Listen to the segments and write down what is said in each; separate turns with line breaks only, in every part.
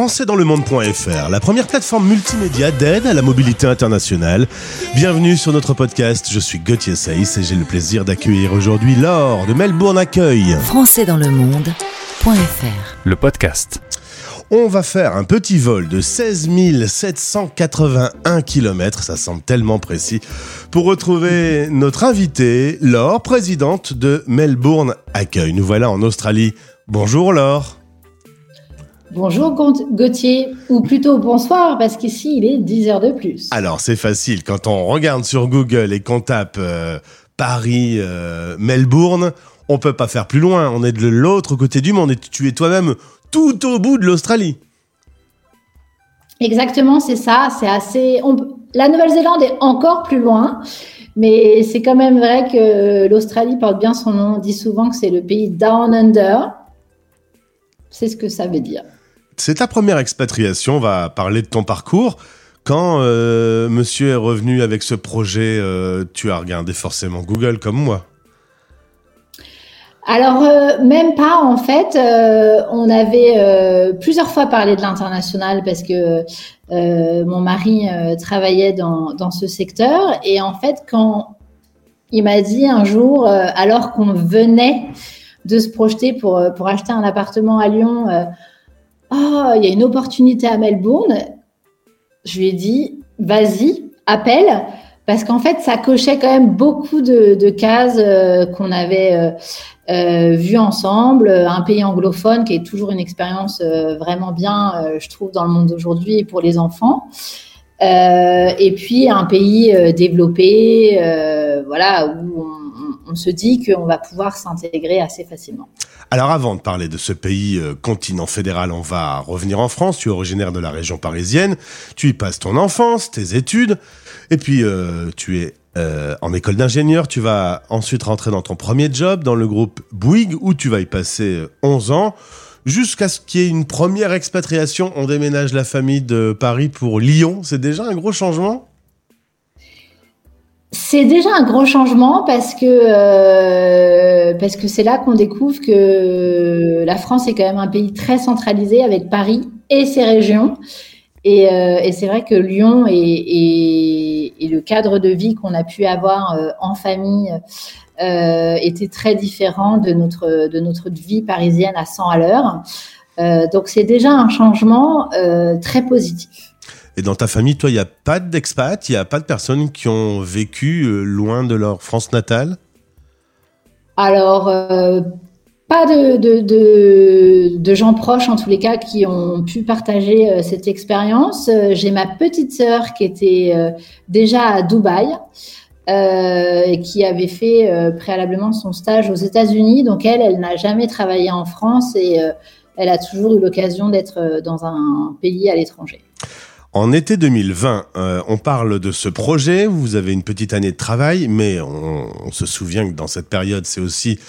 françaisdanslemonde.fr, la première plateforme multimédia d'aide à la mobilité internationale. Bienvenue sur notre podcast. Je suis Gauthier Saïs et j'ai le plaisir d'accueillir aujourd'hui Laure de Melbourne Accueil.
françaisdanslemonde.fr
Le podcast.
On va faire un petit vol de 16 781 km, ça semble tellement précis, pour retrouver notre invitée, Laure, présidente de Melbourne Accueil. Nous voilà en Australie. Bonjour Laure.
Bonjour Gauthier, ou plutôt bonsoir, parce qu'ici il est 10 heures de plus.
Alors c'est facile, quand on regarde sur Google et qu'on tape euh, Paris, euh, Melbourne, on peut pas faire plus loin, on est de l'autre côté du monde et tu es toi-même tout au bout de l'Australie.
Exactement, c'est ça, c'est assez... La Nouvelle-Zélande est encore plus loin, mais c'est quand même vrai que l'Australie porte bien son nom, on dit souvent que c'est le pays Down Under. C'est ce que ça veut dire.
C'est ta première expatriation, on va parler de ton parcours. Quand euh, monsieur est revenu avec ce projet, euh, tu as regardé forcément Google comme moi
alors, euh, même pas, en fait. on avait plusieurs fois parlé de l'international parce que mon mari travaillait dans, dans, ce secteur. Et en fait, quand il m'a dit un jour, alors qu'on venait de se projeter pour, pour acheter un appartement à Lyon, oh, il y a une opportunité à Melbourne. Je lui ai dit, vas-y, appelle. Parce qu'en fait, ça cochait quand même beaucoup de, cases euh, qu'on avait euh, euh, vues ensemble. Un pays anglophone qui est toujours une expérience vraiment bien, je trouve, dans le monde d'aujourd'hui pour les enfants. et puis un pays développé, voilà, où on se dit qu'on va pouvoir s'intégrer assez facilement.
Alors avant de parler de ce pays euh, continent fédéral, on va revenir en France. Tu es originaire de la région parisienne, tu y passes ton enfance, tes études, et puis euh, tu es euh, en école d'ingénieur. Tu vas ensuite rentrer dans ton premier job dans le groupe Bouygues où tu vas y passer 11 ans jusqu'à ce qu'il y ait une première expatriation. On déménage la famille de Paris pour Lyon. C'est déjà un gros changement?
C'est déjà un gros changement parce que euh, parce que c'est là qu'on découvre que la France est quand même un pays très centralisé avec Paris et ses régions. Et, euh, et c'est vrai que Lyon et, et, et, le cadre de vie qu'on a pu avoir euh, en famille euh, était très différent de notre de notre vie parisienne à 100 à l'heure. Euh, donc c'est déjà un changement très positif.
Et dans ta famille, toi, il n'y a pas d'expat, il n'y a pas de personnes qui ont vécu euh, loin de leur France natale?
Alors, euh, pas de, gens proches, en tous les cas, qui ont pu partager euh, cette expérience. J'ai ma petite sœur qui était déjà à Dubaï. et qui avait fait préalablement son stage aux États-Unis. Donc elle, elle n'a jamais travaillé en France et elle a toujours eu l'occasion d'être dans un pays à l'étranger.
En été 2020, euh, on parle de ce projet. Vous avez une petite année de travail, mais on, se souvient que dans cette période, c'est aussi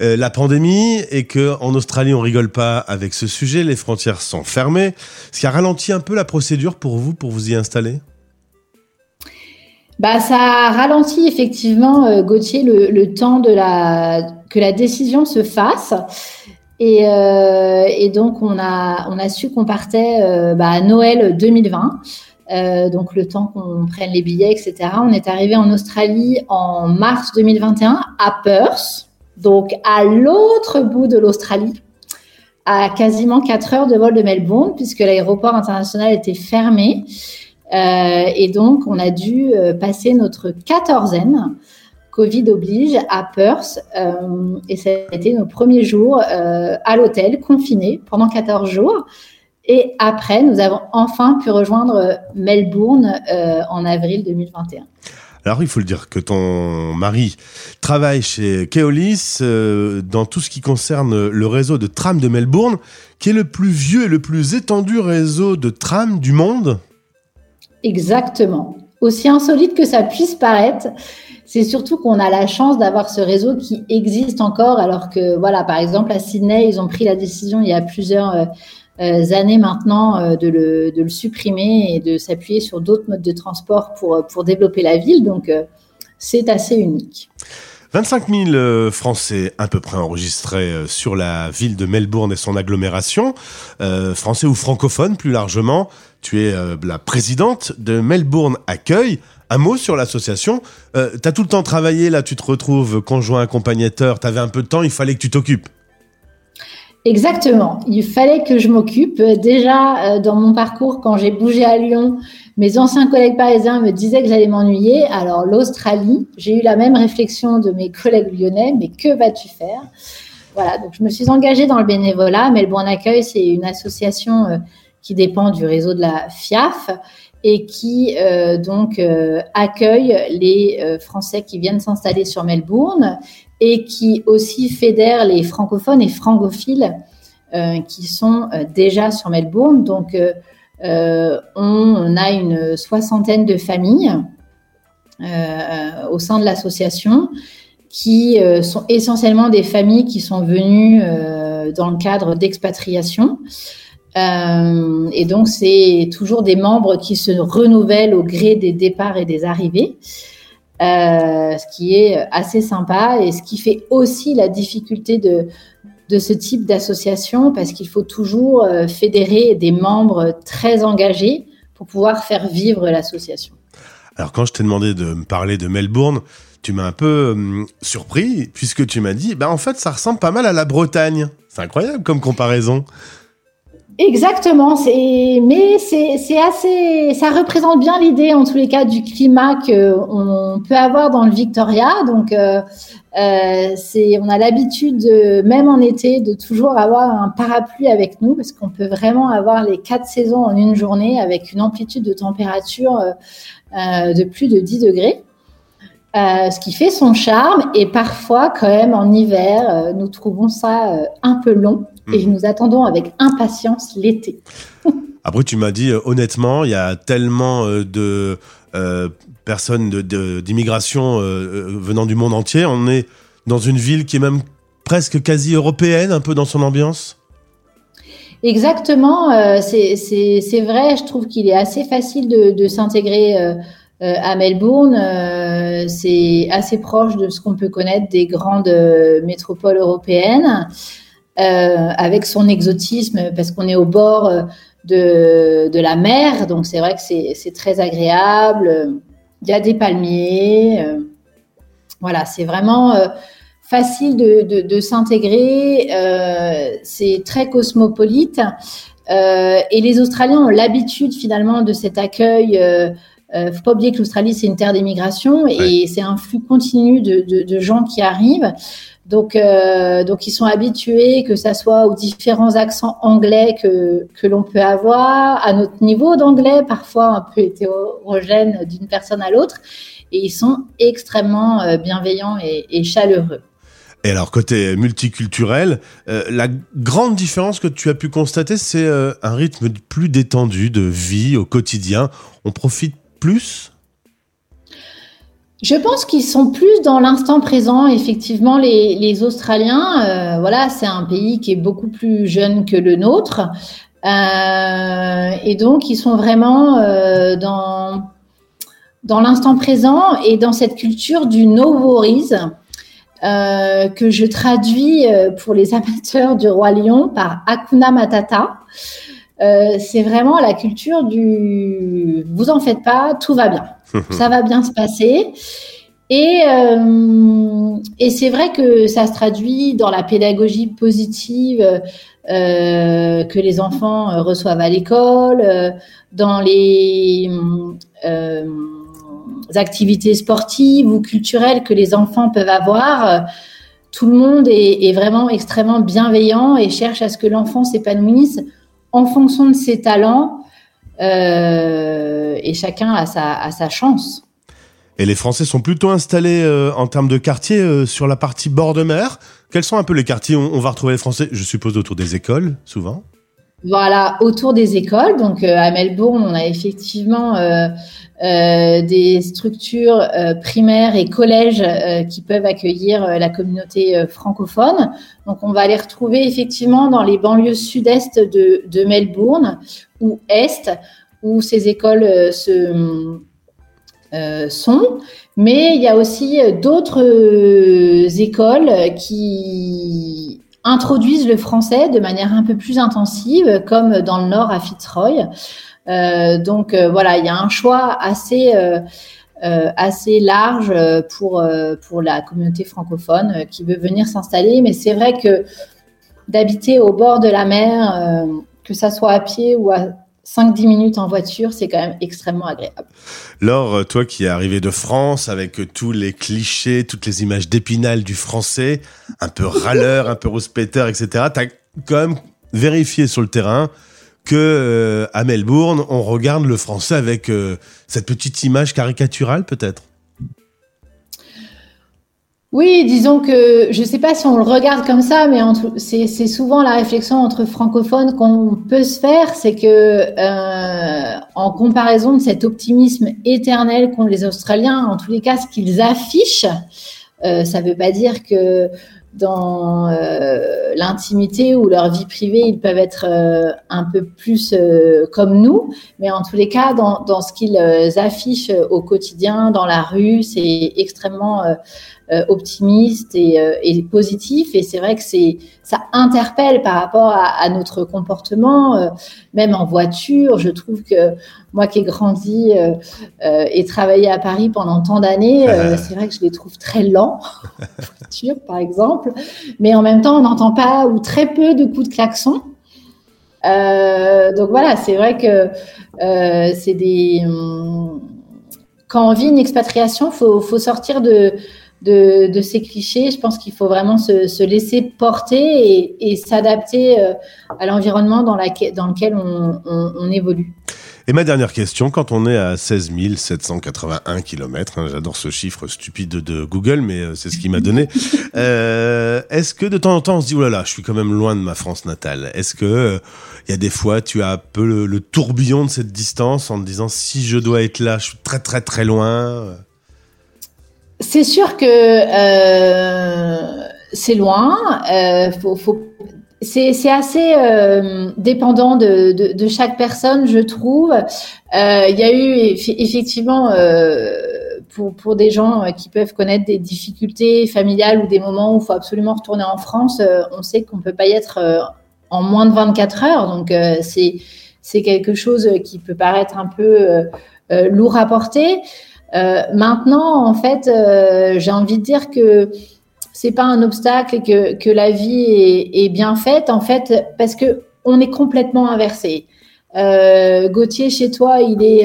euh, la pandémie et que en Australie, on rigole pas avec ce sujet. Les frontières sont fermées, ce qui a ralenti un peu la procédure pour vous, pour vous y installer?
Bah, ça a ralenti effectivement, euh, Gauthier, le, temps de la que la décision se fasse. Et, euh, et, donc, on a, su qu'on partait euh, bah, à Noël 2020. Euh, donc, le temps qu'on prenne les billets, etc. On est arrivé en Australie en mars 2021 à Perth, donc à l'autre bout de l'Australie, à quasiment 4 heures de vol de Melbourne, puisque l'aéroport international était fermé. Et donc, on a dû passer notre quatorzaine Covid oblige à Perth. Euh, et ça a été nos premiers jours euh, à l'hôtel, confinés pendant 14 jours. Et après, nous avons enfin pu rejoindre Melbourne euh, en avril 2021.
Alors, il faut le dire que ton mari travaille chez Keolis dans tout ce qui concerne le réseau de tram de Melbourne, qui est le plus vieux et le plus étendu réseau de tram du monde?
Exactement. Aussi insolite que ça puisse paraître, c'est surtout qu'on a la chance d'avoir ce réseau qui existe encore, alors que, voilà, par exemple, à Sydney, ils ont pris la décision il y a plusieurs euh, euh, années maintenant euh, de, le, supprimer et de s'appuyer sur d'autres modes de transport pour développer la ville. Donc, c'est assez unique.
25 000 Français à peu près enregistrés sur la ville de Melbourne et son agglomération, français ou francophones plus largement. Tu es la présidente de Melbourne Accueil. Un mot sur l'association. Euh, tu as tout le temps travaillé, là tu te retrouves conjoint accompagnateur, tu avais un peu de temps, il fallait que tu t'occupes.
Exactement, il fallait que je m'occupe. Déjà, euh, dans mon parcours, quand j'ai bougé à Lyon, mes anciens collègues parisiens me disaient que j'allais m'ennuyer. Alors l'Australie, j'ai eu la même réflexion de mes collègues lyonnais, mais que vas-tu faire? Voilà, donc je me suis engagée dans le bénévolat. Melbourne Accueil, c'est une association euh, qui dépend du réseau de la FIAF et qui euh, donc euh, accueille les Français qui viennent s'installer sur Melbourne et qui aussi fédère les francophones et francophiles qui sont déjà sur Melbourne. Donc, on, a une soixantaine de familles au sein de l'association qui sont essentiellement des familles qui sont venues dans le cadre d'expatriation. Euh, et donc, c'est toujours des membres qui se renouvellent au gré des départs et des arrivées, euh, ce qui est assez sympa et ce qui fait aussi la difficulté de, de ce type d'association parce qu'il faut toujours euh, fédérer des membres très engagés pour pouvoir faire vivre l'association.
Alors, quand je t'ai demandé de me parler de Melbourne, tu m'as un peu hum, surpris puisque tu m'as dit, bah, en fait, ça ressemble pas mal à la Bretagne. C'est incroyable comme comparaison.
Exactement, mais c'est assez, ça représente bien l'idée en tous les cas du climat qu'on peut avoir dans le Victoria. Donc, euh, euh, c'est, on a l'habitude, même en été, de toujours avoir un parapluie avec nous parce qu'on peut vraiment avoir les quatre saisons en une journée avec une amplitude de température euh, de plus de 10 degrés. Ce qui fait son charme et parfois quand même en hiver, nous trouvons ça un peu long et hmm. nous attendons avec impatience l'été.
Après, tu m'as dit euh, honnêtement, il y a tellement euh, de euh, personnes d'immigration venant du monde entier. On est dans une ville qui est même presque quasi européenne, un peu dans son ambiance?
Exactement, c'est vrai. Je trouve qu'il est assez facile de, de s'intégrer à Melbourne. c'est assez proche de ce qu'on peut connaître des grandes métropoles européennes. Euh, avec son exotisme, parce qu'on est au bord euh, de, la mer, donc c'est vrai que c'est très agréable. Il y a des palmiers. Euh, voilà, c'est vraiment facile de, s'intégrer. c'est très cosmopolite. et les Australiens ont l'habitude finalement de cet accueil. Euh, faut pas oublier que l'Australie c'est une terre d'émigration et c'est un flux continu de, de, de, gens qui arrivent. Donc, euh, donc ils sont habitués, que ça soit aux différents accents anglais que, que l'on peut avoir, à notre niveau d'anglais, parfois un peu hétérogène d'une personne à l'autre, et ils sont extrêmement euh, bienveillants et, chaleureux.
Et alors, côté multiculturel, euh, la grande différence que tu as pu constater, c'est un rythme plus détendu de vie au quotidien. On profite plus
je pense qu'ils sont plus dans l'instant présent. Effectivement, les, Australiens, euh, voilà, c'est un pays qui est beaucoup plus jeune que le nôtre, euh, et donc ils sont vraiment euh, dans l'instant présent et dans cette culture du no worries que je traduis pour les amateurs du roi lion par Hakuna Matata. C'est vraiment la culture du vous en faites pas, tout va bien. ça va bien se passer. Et, euh, et c'est vrai que ça se traduit dans la pédagogie positive euh, que les enfants reçoivent à l'école, euh, dans les activités sportives ou culturelles que les enfants peuvent avoir. Tout le monde est, est vraiment extrêmement bienveillant et cherche à ce que l'enfant s'épanouisse en fonction de ses talents euh, et chacun a sa, a sa chance.
Et les Français sont plutôt installés euh, en termes de quartier euh, sur la partie bord de mer. Quels sont un peu les quartiers où on va retrouver les Français Je suppose autour des écoles, souvent?
Voilà, autour des écoles. Donc à Melbourne, on a effectivement des structures primaires et collèges qui peuvent accueillir la communauté francophone. Donc on va les retrouver effectivement dans les banlieues sud-est de, de Melbourne ou est, où ces écoles se sont. Mais il y a aussi d'autres écoles qui introduisent le français de manière un peu plus intensive, comme dans le Nord à Fitzroy. Donc voilà, il y a un choix assez assez large pour pour la communauté francophone qui veut venir s'installer. Mais c'est vrai que d'habiter au bord de la mer, que ça soit à pied ou à 5-10 minutes en voiture, c'est quand même extrêmement agréable.
Laure, euh, toi qui es arrivé de France avec euh, tous les clichés, toutes les images d'épinal du français, un peu râleur, un peu rouspéteur, etc., tu as quand même vérifié sur le terrain que euh, à Melbourne, on regarde le français avec cette petite image caricaturale peut-être?
Oui, disons que je ne sais pas si on le regarde comme ça, mais c'est souvent la réflexion entre francophones qu'on peut se faire, c'est que euh, en comparaison de cet optimisme éternel qu'ont les Australiens, en tous les cas, ce qu'ils affichent, euh, ça ne veut pas dire que dans euh, l'intimité ou leur vie privée, ils peuvent être euh, un peu plus euh, comme nous, mais en tous les cas, dans, dans ce qu'ils affichent au quotidien, dans la rue, c'est extrêmement euh, optimiste et, euh, et, positif. Et c'est vrai que c'est ça interpelle par rapport à, notre comportement, euh, même en voiture. Je trouve que moi qui ai grandi et travaillé à Paris pendant tant d'années, c'est vrai que je les trouve très lents, voiture par exemple. Mais en même temps, on n'entend pas ou très peu de coups de klaxon. donc voilà, c'est vrai que c'est des. Hum, quand on vit une expatriation, faut, faut sortir de, de, ces clichés. Je pense qu'il faut vraiment se, laisser porter et, s'adapter euh, à l'environnement dans, dans, lequel on, évolue.
Et ma dernière question, quand on est à 16 781 km, j'adore ce chiffre stupide de Google, mais euh, c'est ce qui m'a donné, euh, est-ce que de temps en temps on se dit, oh là là, je suis quand même loin de ma France natale Est-ce que il y a des fois tu as un peu le, le tourbillon de cette distance en te disant, si je dois être là, je suis très très très loin
c'est sûr que euh, c'est loin. Euh, c'est assez euh, dépendant de, chaque personne, je trouve. Il y a eu effectivement pour, des gens qui peuvent connaître des difficultés familiales ou des moments où il faut absolument retourner en France, on sait qu'on ne peut pas y être en moins de 24 heures. Donc c'est quelque chose qui peut paraître un peu lourd à porter. Euh, maintenant, en fait, euh, j'ai envie de dire que c'est pas un obstacle et que, que la vie est, est, bien faite, en fait, parce que on est complètement inversé. Euh, Gauthier, chez toi, il est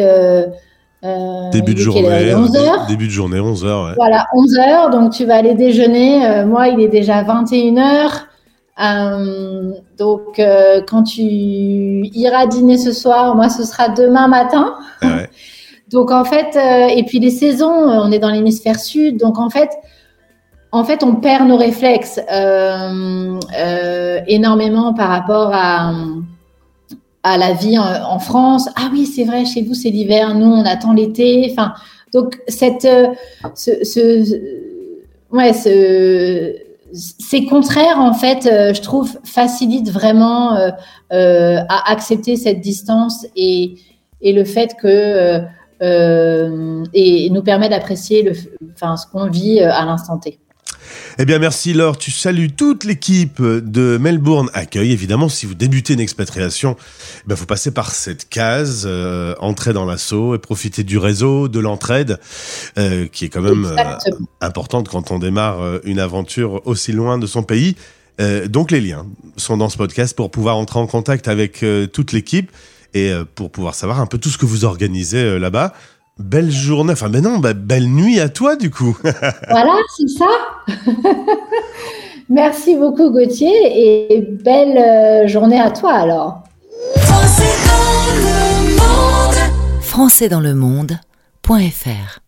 début de journée, 11 heures? début de journée, 11 heures. Ouais.
Voilà, 11 heures. Donc tu vas aller déjeuner. moi, il est déjà 21 heures. donc quand tu iras dîner ce soir, moi, ce sera demain matin. Ouais. Donc en fait, euh, et puis les saisons, euh, on est dans l'hémisphère sud, donc en fait, en fait, on perd nos réflexes euh, énormément par rapport à, à la vie en, France. Ah oui, c'est vrai, chez vous c'est l'hiver, nous on attend l'été. Enfin, donc cette, ce, ce, ouais, ce, ces contraires, en fait, je trouve, facilitent vraiment à accepter cette distance et, et le fait que euh, et nous permet d'apprécier le, enfin, ce qu'on vit euh, à l'instant T.
Eh bien, merci Laure. Tu salues toute l'équipe de Melbourne Accueil. Évidemment, si vous débutez une expatriation, il ben, faut passer par cette case, euh, entrer dans l'assaut et profiter du réseau, de l'entraide, euh, qui est quand même euh, importante quand on démarre une aventure aussi loin de son pays. donc, les liens sont dans ce podcast pour pouvoir entrer en contact avec toute l'équipe et euh, pour pouvoir savoir un peu tout ce que vous organisez euh, là-bas. Belle journée, enfin mais non, bah, belle nuit à toi du coup.
voilà, c'est ça. Merci beaucoup Gauthier et belle euh, journée à toi alors. Français dans le monde.
Français dans le monde.fr